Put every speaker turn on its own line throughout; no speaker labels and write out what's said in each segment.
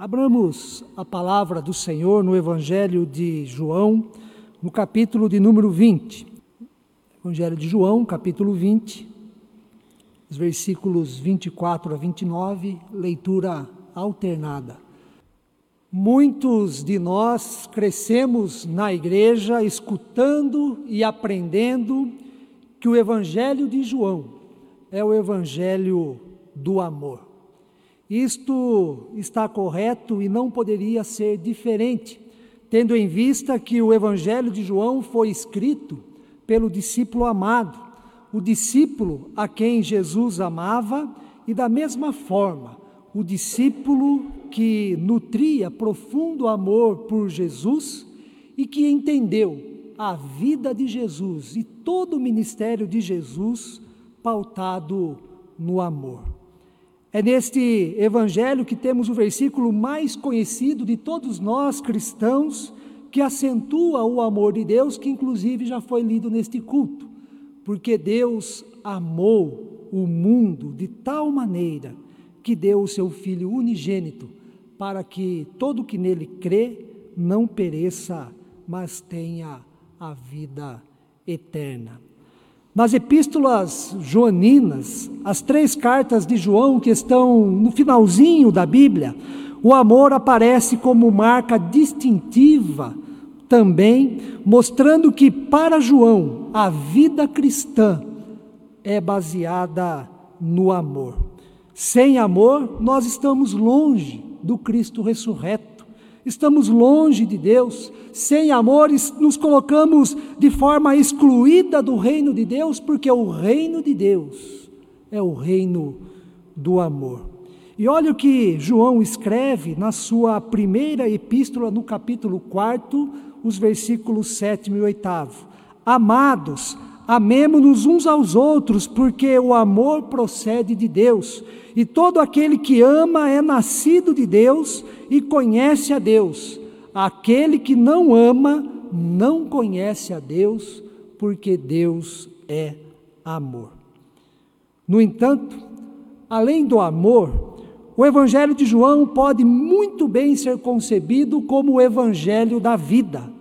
Abramos a palavra do Senhor no Evangelho de João, no capítulo de número 20. Evangelho de João, capítulo 20, os versículos 24 a 29, leitura alternada. Muitos de nós crescemos na igreja escutando e aprendendo que o Evangelho de João é o Evangelho do amor. Isto está correto e não poderia ser diferente, tendo em vista que o Evangelho de João foi escrito pelo discípulo amado, o discípulo a quem Jesus amava, e da mesma forma, o discípulo que nutria profundo amor por Jesus e que entendeu a vida de Jesus e todo o ministério de Jesus pautado no amor. É neste evangelho que temos o versículo mais conhecido de todos nós cristãos, que acentua o amor de Deus, que inclusive já foi lido neste culto. Porque Deus amou o mundo de tal maneira que deu o seu Filho unigênito, para que todo que nele crê não pereça, mas tenha a vida eterna. Nas epístolas joaninas, as três cartas de João que estão no finalzinho da Bíblia, o amor aparece como marca distintiva também, mostrando que para João a vida cristã é baseada no amor. Sem amor, nós estamos longe do Cristo ressurreto estamos longe de Deus, sem amor, nos colocamos de forma excluída do reino de Deus, porque o reino de Deus é o reino do amor. E olha o que João escreve na sua primeira epístola, no capítulo 4, os versículos 7 e 8. Amados, amemo-nos uns aos outros, porque o amor procede de Deus, e todo aquele que ama é nascido de Deus e conhece a Deus. Aquele que não ama não conhece a Deus, porque Deus é amor. No entanto, além do amor, o Evangelho de João pode muito bem ser concebido como o Evangelho da vida.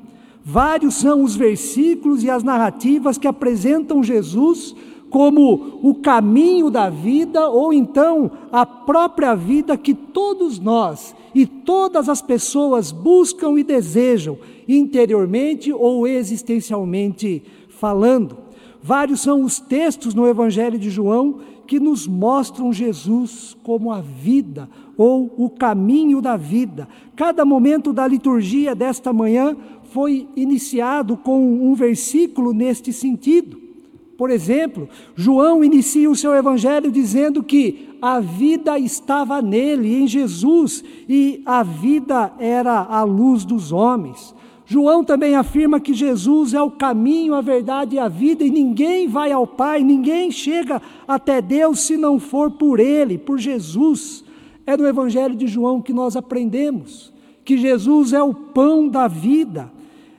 Vários são os versículos e as narrativas que apresentam Jesus como o caminho da vida, ou então a própria vida que todos nós e todas as pessoas buscam e desejam, interiormente ou existencialmente falando. Vários são os textos no Evangelho de João que nos mostram Jesus como a vida ou o caminho da vida. Cada momento da liturgia desta manhã foi iniciado com um versículo neste sentido. Por exemplo, João inicia o seu evangelho dizendo que a vida estava nele, em Jesus, e a vida era a luz dos homens. João também afirma que Jesus é o caminho, a verdade e a vida, e ninguém vai ao Pai, ninguém chega até Deus se não for por Ele, por Jesus. É no Evangelho de João que nós aprendemos que Jesus é o pão da vida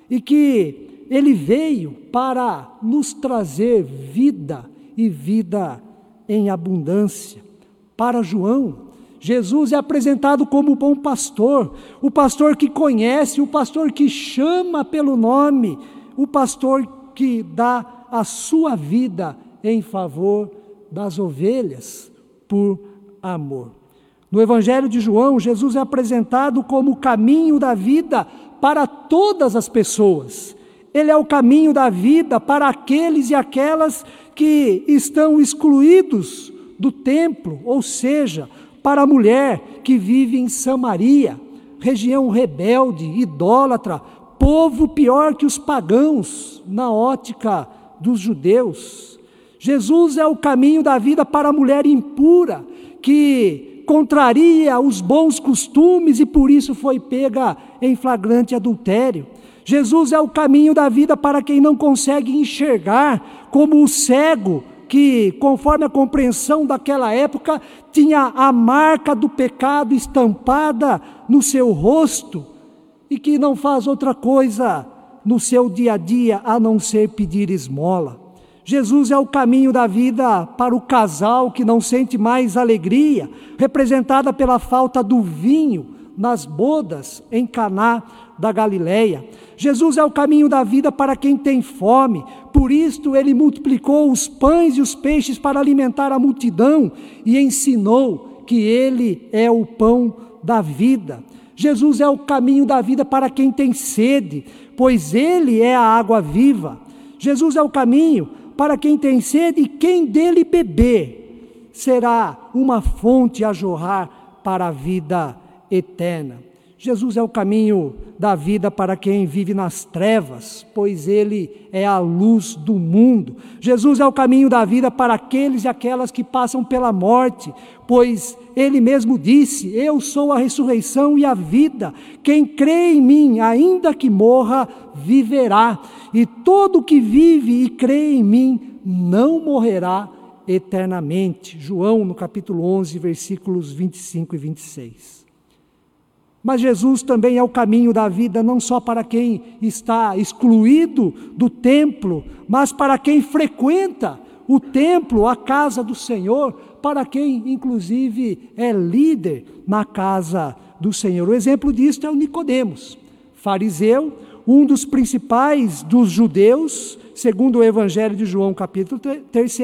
e que ele veio para nos trazer vida e vida em abundância. Para João, Jesus é apresentado como o bom pastor, o pastor que conhece, o pastor que chama pelo nome, o pastor que dá a sua vida em favor das ovelhas por amor. No Evangelho de João, Jesus é apresentado como o caminho da vida para todas as pessoas. Ele é o caminho da vida para aqueles e aquelas que estão excluídos do templo, ou seja, para a mulher que vive em Samaria, região rebelde, idólatra, povo pior que os pagãos na ótica dos judeus. Jesus é o caminho da vida para a mulher impura, que contraria os bons costumes e por isso foi pega em flagrante adultério. Jesus é o caminho da vida para quem não consegue enxergar, como o cego que, conforme a compreensão daquela época, tinha a marca do pecado estampada no seu rosto e que não faz outra coisa no seu dia a dia a não ser pedir esmola. Jesus é o caminho da vida para o casal que não sente mais alegria, representada pela falta do vinho nas bodas em Caná da Galileia. Jesus é o caminho da vida para quem tem fome. Por isto ele multiplicou os pães e os peixes para alimentar a multidão e ensinou que ele é o pão da vida. Jesus é o caminho da vida para quem tem sede, pois ele é a água viva. Jesus é o caminho para quem tem sede e quem dele beber será uma fonte a jorrar para a vida eterna. Jesus é o caminho da vida para quem vive nas trevas, pois Ele é a luz do mundo. Jesus é o caminho da vida para aqueles e aquelas que passam pela morte, pois Ele mesmo disse: Eu sou a ressurreição e a vida. Quem crê em mim, ainda que morra, viverá. E todo que vive e crê em mim não morrerá eternamente. João, no capítulo 11, versículos 25 e 26. Mas Jesus também é o caminho da vida, não só para quem está excluído do templo, mas para quem frequenta o templo, a casa do Senhor, para quem, inclusive, é líder na casa do Senhor. O exemplo disto é o Nicodemos, fariseu, um dos principais dos judeus, segundo o Evangelho de João, capítulo 3,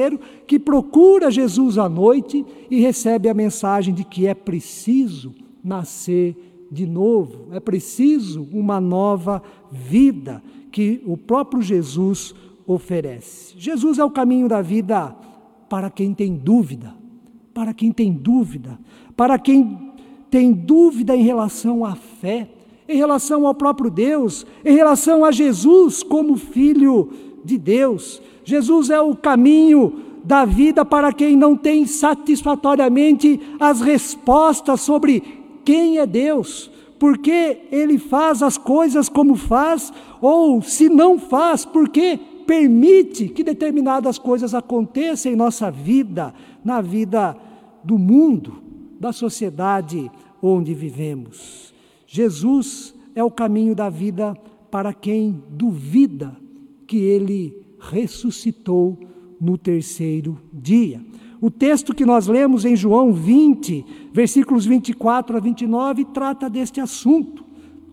que procura Jesus à noite e recebe a mensagem de que é preciso nascer de novo, é preciso uma nova vida que o próprio Jesus oferece. Jesus é o caminho da vida para quem tem dúvida, para quem tem dúvida, para quem tem dúvida em relação à fé, em relação ao próprio Deus, em relação a Jesus como Filho de Deus. Jesus é o caminho da vida para quem não tem satisfatoriamente as respostas sobre quem é Deus, por que Ele faz as coisas como faz, ou se não faz, por que permite que determinadas coisas aconteçam em nossa vida, na vida do mundo, da sociedade onde vivemos. Jesus é o caminho da vida para quem duvida que Ele ressuscitou no terceiro dia. O texto que nós lemos em João 20, versículos 24 a 29, trata deste assunto.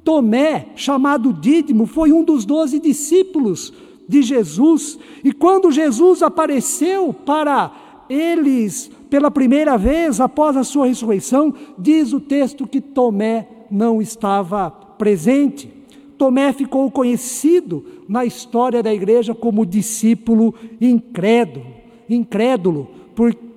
Tomé, chamado Dídimo, foi um dos doze discípulos de Jesus, e quando Jesus apareceu para eles pela primeira vez após a sua ressurreição, diz o texto que Tomé não estava presente. Tomé ficou conhecido na história da igreja como discípulo incrédulo, incrédulo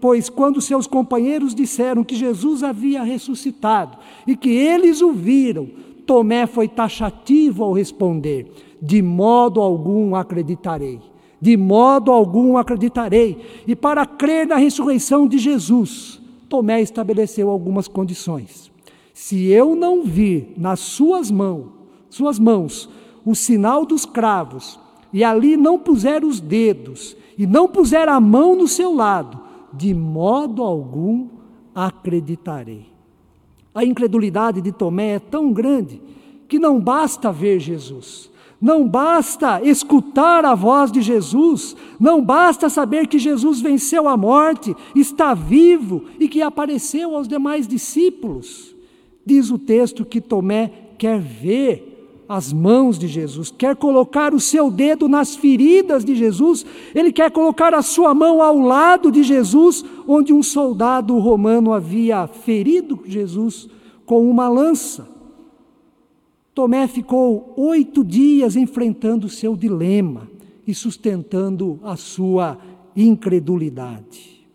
pois quando seus companheiros disseram que Jesus havia ressuscitado e que eles o viram, Tomé foi taxativo ao responder: De modo algum acreditarei. De modo algum acreditarei. E para crer na ressurreição de Jesus, Tomé estabeleceu algumas condições. Se eu não vir nas suas mãos, suas mãos, o sinal dos cravos, e ali não puser os dedos, e não puser a mão no seu lado, de modo algum acreditarei. A incredulidade de Tomé é tão grande que não basta ver Jesus, não basta escutar a voz de Jesus, não basta saber que Jesus venceu a morte, está vivo e que apareceu aos demais discípulos. Diz o texto que Tomé quer ver as mãos de Jesus, quer colocar o seu dedo nas feridas de Jesus, ele quer colocar a sua mão ao lado de Jesus, onde um soldado romano havia ferido Jesus com uma lança. Tomé ficou oito dias enfrentando o seu dilema e sustentando a sua incredulidade.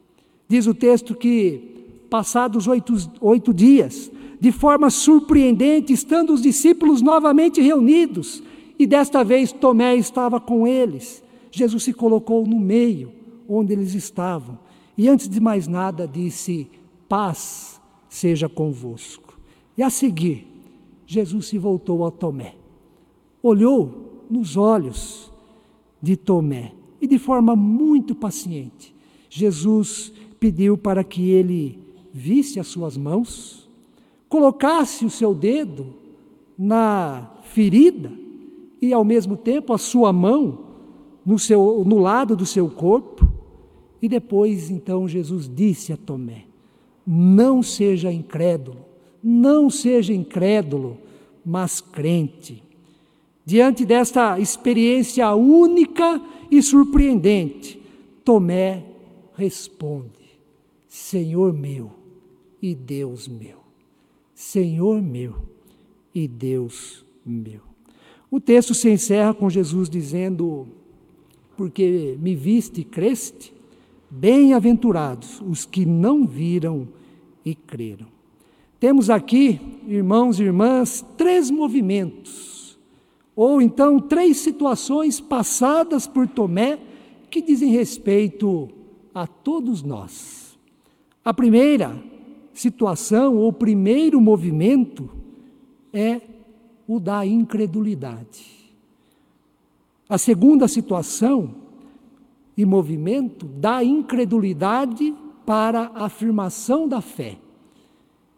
Diz o texto que, passados oito, oito dias, de forma surpreendente, estando os discípulos novamente reunidos, e desta vez Tomé estava com eles. Jesus se colocou no meio, onde eles estavam, e antes de mais nada disse: Paz seja convosco. E a seguir, Jesus se voltou a Tomé, olhou nos olhos de Tomé e de forma muito paciente, Jesus pediu para que ele visse as suas mãos, colocasse o seu dedo na ferida e ao mesmo tempo a sua mão no, seu, no lado do seu corpo. E depois então Jesus disse a Tomé: Não seja incrédulo, Não seja incrédulo, mas crente. Diante desta experiência única e surpreendente, Tomé responde: Senhor meu e Deus meu. Senhor meu e Deus meu. O texto se encerra com Jesus dizendo: Porque me viste e creste, bem-aventurados os que não viram e creram. Temos aqui, irmãos e irmãs, três movimentos, ou então três situações passadas por Tomé que dizem respeito a todos nós. A primeira situação, ou primeiro movimento, é o da incredulidade. A segunda situação e movimento da incredulidade para a afirmação da fé.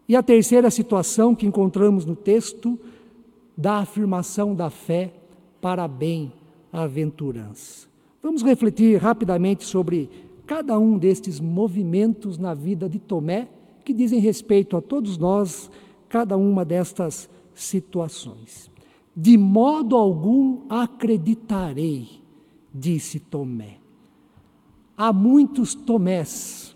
E a terceira situação que encontramos no texto, da afirmação da fé para a bem-aventurança. Vamos refletir rapidamente sobre cada um destes movimentos na vida de Tomé, que dizem respeito a todos nós, cada uma destas situações. De modo algum acreditarei, disse Tomé. Há muitos Tomés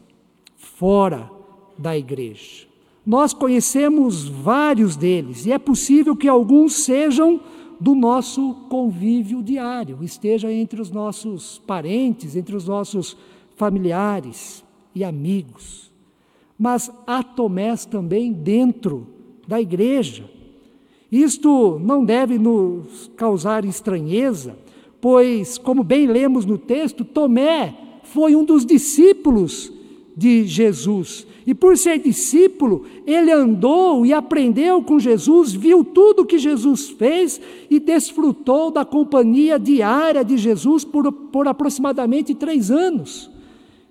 fora da igreja. Nós conhecemos vários deles e é possível que alguns sejam do nosso convívio diário, esteja entre os nossos parentes, entre os nossos familiares e amigos. Mas há Tomés também dentro da igreja. Isto não deve nos causar estranheza, pois, como bem lemos no texto, Tomé foi um dos discípulos de Jesus. E por ser discípulo, ele andou e aprendeu com Jesus, viu tudo que Jesus fez e desfrutou da companhia diária de Jesus por, por aproximadamente três anos.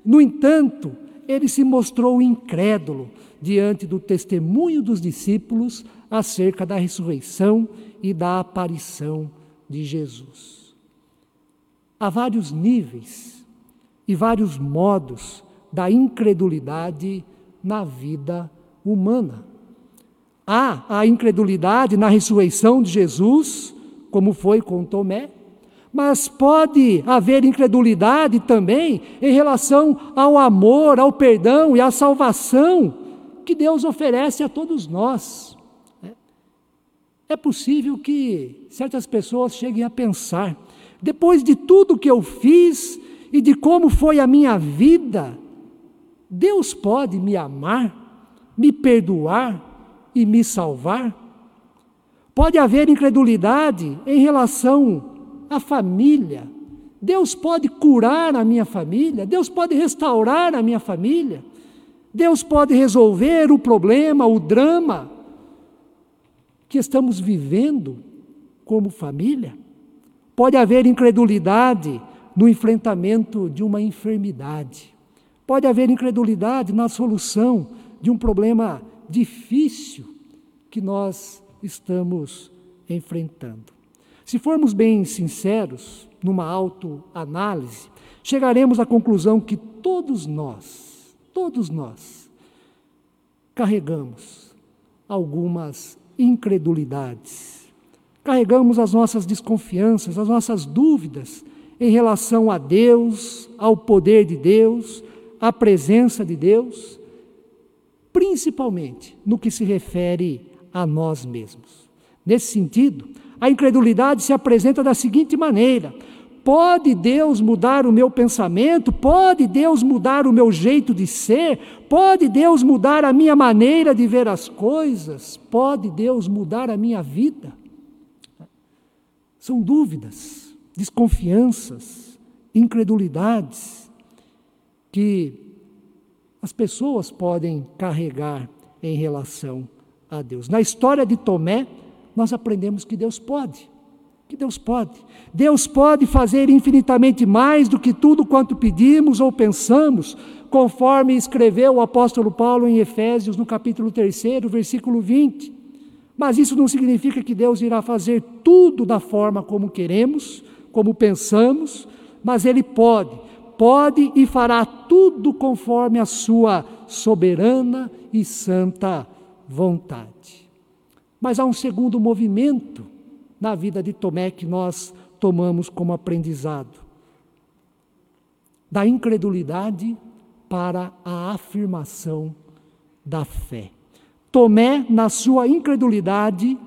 No entanto, ele se mostrou incrédulo diante do testemunho dos discípulos acerca da ressurreição e da aparição de Jesus. Há vários níveis e vários modos da incredulidade na vida humana. Há a incredulidade na ressurreição de Jesus, como foi com Tomé, mas pode haver incredulidade também em relação ao amor, ao perdão e à salvação que Deus oferece a todos nós. É possível que certas pessoas cheguem a pensar, depois de tudo que eu fiz e de como foi a minha vida, Deus pode me amar, me perdoar e me salvar? Pode haver incredulidade em relação à família. Deus pode curar a minha família, Deus pode restaurar a minha família, Deus pode resolver o problema, o drama que estamos vivendo como família. Pode haver incredulidade no enfrentamento de uma enfermidade. Pode haver incredulidade na solução de um problema difícil que nós estamos enfrentando. Se formos bem sinceros, numa autoanálise, chegaremos à conclusão que todos nós, todos nós, carregamos algumas incredulidades. Carregamos as nossas desconfianças, as nossas dúvidas em relação a Deus, ao poder de Deus, à presença de Deus, principalmente no que se refere a nós mesmos. Nesse sentido, a incredulidade se apresenta da seguinte maneira: Pode Deus mudar o meu pensamento? Pode Deus mudar o meu jeito de ser? Pode Deus mudar a minha maneira de ver as coisas? Pode Deus mudar a minha vida? São dúvidas, desconfianças, incredulidades que as pessoas podem carregar em relação a Deus. Na história de Tomé, nós aprendemos que Deus pode que Deus pode. Deus pode fazer infinitamente mais do que tudo quanto pedimos ou pensamos, conforme escreveu o apóstolo Paulo em Efésios, no capítulo 3, versículo 20. Mas isso não significa que Deus irá fazer tudo da forma como queremos, como pensamos, mas Ele pode, pode e fará tudo conforme a sua soberana e santa vontade. Mas há um segundo movimento na vida de Tomé que nós tomamos como aprendizado: da incredulidade para a afirmação da fé. Tomé, na sua incredulidade,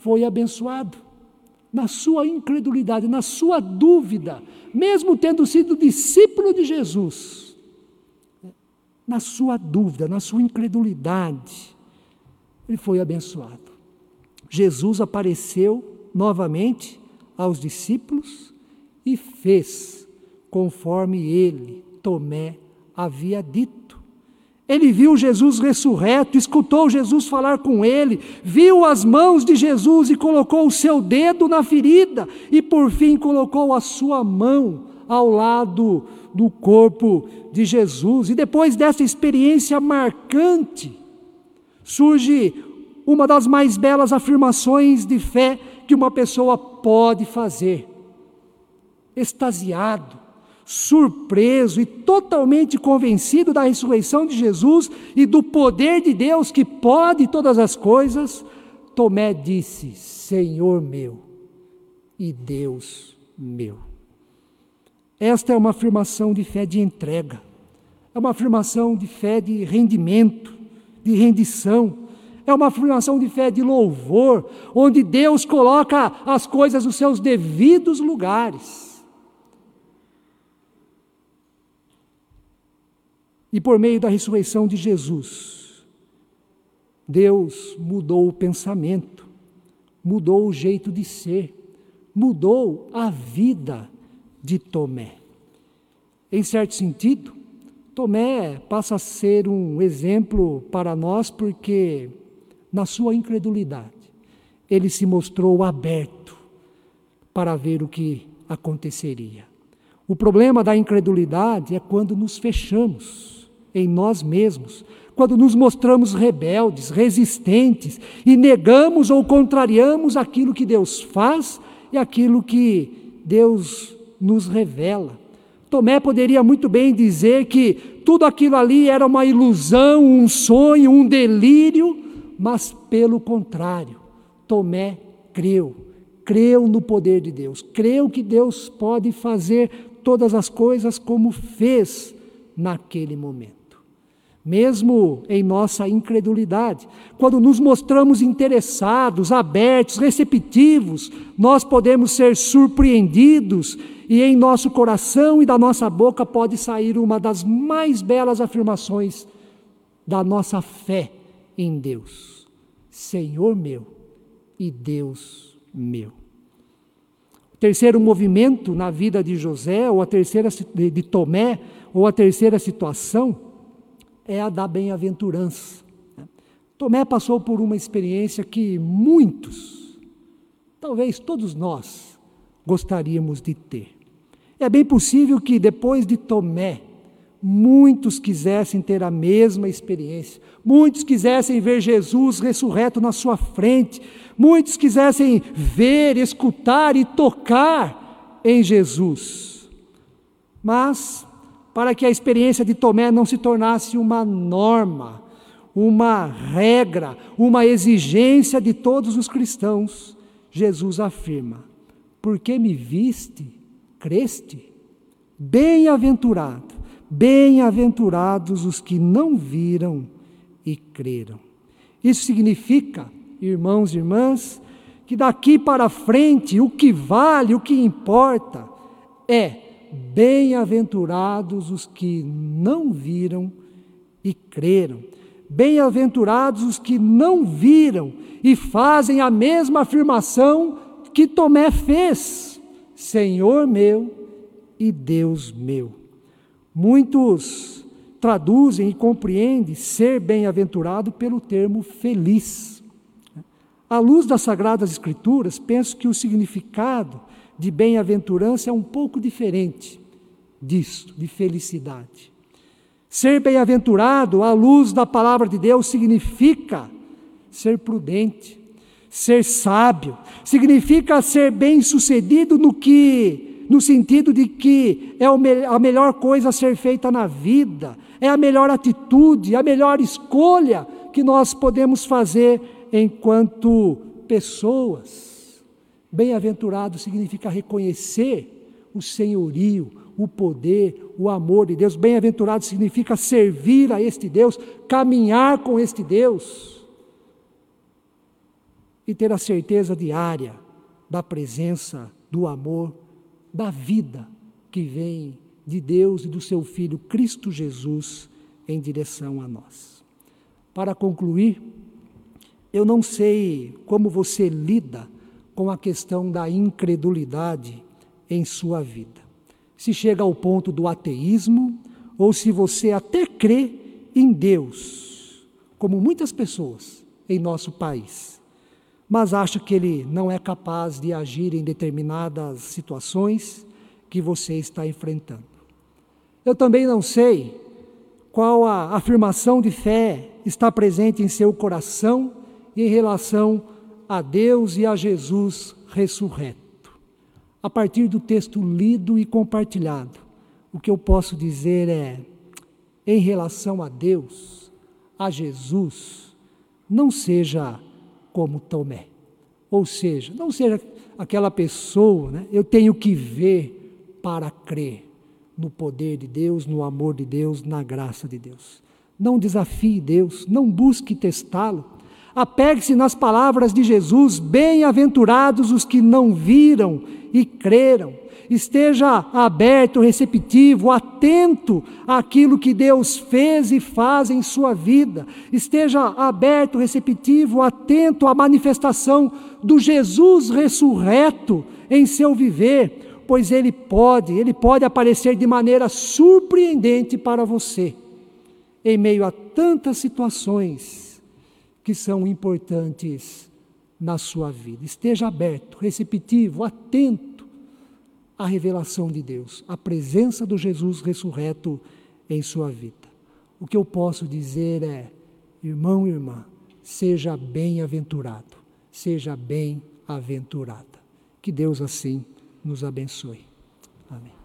foi abençoado. Na sua incredulidade, na sua dúvida, mesmo tendo sido discípulo de Jesus, na sua dúvida, na sua incredulidade, ele foi abençoado. Jesus apareceu novamente aos discípulos e fez conforme ele, Tomé, havia dito. Ele viu Jesus ressurreto, escutou Jesus falar com ele, viu as mãos de Jesus e colocou o seu dedo na ferida, e por fim colocou a sua mão ao lado do corpo de Jesus. E depois dessa experiência marcante, surge uma das mais belas afirmações de fé que uma pessoa pode fazer. Extasiado, surpreso e totalmente convencido da ressurreição de Jesus e do poder de Deus que pode todas as coisas, Tomé disse: Senhor meu e Deus meu. Esta é uma afirmação de fé de entrega, é uma afirmação de fé de rendimento, de rendição, é uma afirmação de fé de louvor, onde Deus coloca as coisas nos seus devidos lugares. E por meio da ressurreição de Jesus, Deus mudou o pensamento, mudou o jeito de ser, mudou a vida de Tomé. Em certo sentido, Tomé passa a ser um exemplo para nós porque, na sua incredulidade, ele se mostrou aberto para ver o que aconteceria. O problema da incredulidade é quando nos fechamos em nós mesmos, quando nos mostramos rebeldes, resistentes e negamos ou contrariamos aquilo que Deus faz e aquilo que Deus nos revela. Tomé poderia muito bem dizer que tudo aquilo ali era uma ilusão, um sonho, um delírio, mas pelo contrário, Tomé creu, creu no poder de Deus, creu que Deus pode fazer todas as coisas como fez naquele momento. Mesmo em nossa incredulidade. Quando nos mostramos interessados, abertos, receptivos, nós podemos ser surpreendidos e em nosso coração e da nossa boca pode sair uma das mais belas afirmações da nossa fé em Deus: Senhor meu e Deus meu. O terceiro movimento na vida de José, ou a terceira de Tomé, ou a terceira situação, é a da bem-aventurança. Tomé passou por uma experiência que muitos, talvez todos nós, gostaríamos de ter. É bem possível que depois de Tomé, muitos quisessem ter a mesma experiência, muitos quisessem ver Jesus ressurreto na sua frente, muitos quisessem ver, escutar e tocar em Jesus. Mas para que a experiência de Tomé não se tornasse uma norma, uma regra, uma exigência de todos os cristãos, Jesus afirma: Porque me viste, creste? Bem-aventurado, bem-aventurados os que não viram e creram. Isso significa, irmãos e irmãs, que daqui para frente o que vale, o que importa é Bem-aventurados os que não viram e creram. Bem-aventurados os que não viram e fazem a mesma afirmação que Tomé fez: Senhor meu e Deus meu. Muitos traduzem e compreendem ser bem-aventurado pelo termo feliz. À luz das Sagradas Escrituras, penso que o significado de bem-aventurança é um pouco diferente disso, de felicidade. Ser bem-aventurado à luz da palavra de Deus significa ser prudente, ser sábio, significa ser bem-sucedido no que no sentido de que é a melhor coisa a ser feita na vida, é a melhor atitude, a melhor escolha que nós podemos fazer enquanto pessoas. Bem-aventurado significa reconhecer o senhorio, o poder, o amor de Deus. Bem-aventurado significa servir a este Deus, caminhar com este Deus e ter a certeza diária da presença, do amor, da vida que vem de Deus e do seu Filho Cristo Jesus em direção a nós. Para concluir, eu não sei como você lida com a questão da incredulidade em sua vida. Se chega ao ponto do ateísmo, ou se você até crê em Deus, como muitas pessoas em nosso país, mas acha que Ele não é capaz de agir em determinadas situações que você está enfrentando. Eu também não sei qual a afirmação de fé está presente em seu coração em relação a Deus e a Jesus ressurreto. A partir do texto lido e compartilhado, o que eu posso dizer é, em relação a Deus, a Jesus, não seja como Tomé. Ou seja, não seja aquela pessoa, né? eu tenho que ver para crer no poder de Deus, no amor de Deus, na graça de Deus. Não desafie Deus, não busque testá-lo. Apegue-se nas palavras de Jesus: bem-aventurados os que não viram e creram. Esteja aberto, receptivo, atento àquilo que Deus fez e faz em sua vida. Esteja aberto, receptivo, atento à manifestação do Jesus ressurreto em seu viver pois ele pode, ele pode aparecer de maneira surpreendente para você, em meio a tantas situações que são importantes na sua vida. Esteja aberto, receptivo, atento à revelação de Deus, à presença do Jesus ressurreto em sua vida. O que eu posso dizer é, irmão e irmã, seja bem-aventurado, seja bem-aventurada. Que Deus assim nos abençoe. Amém.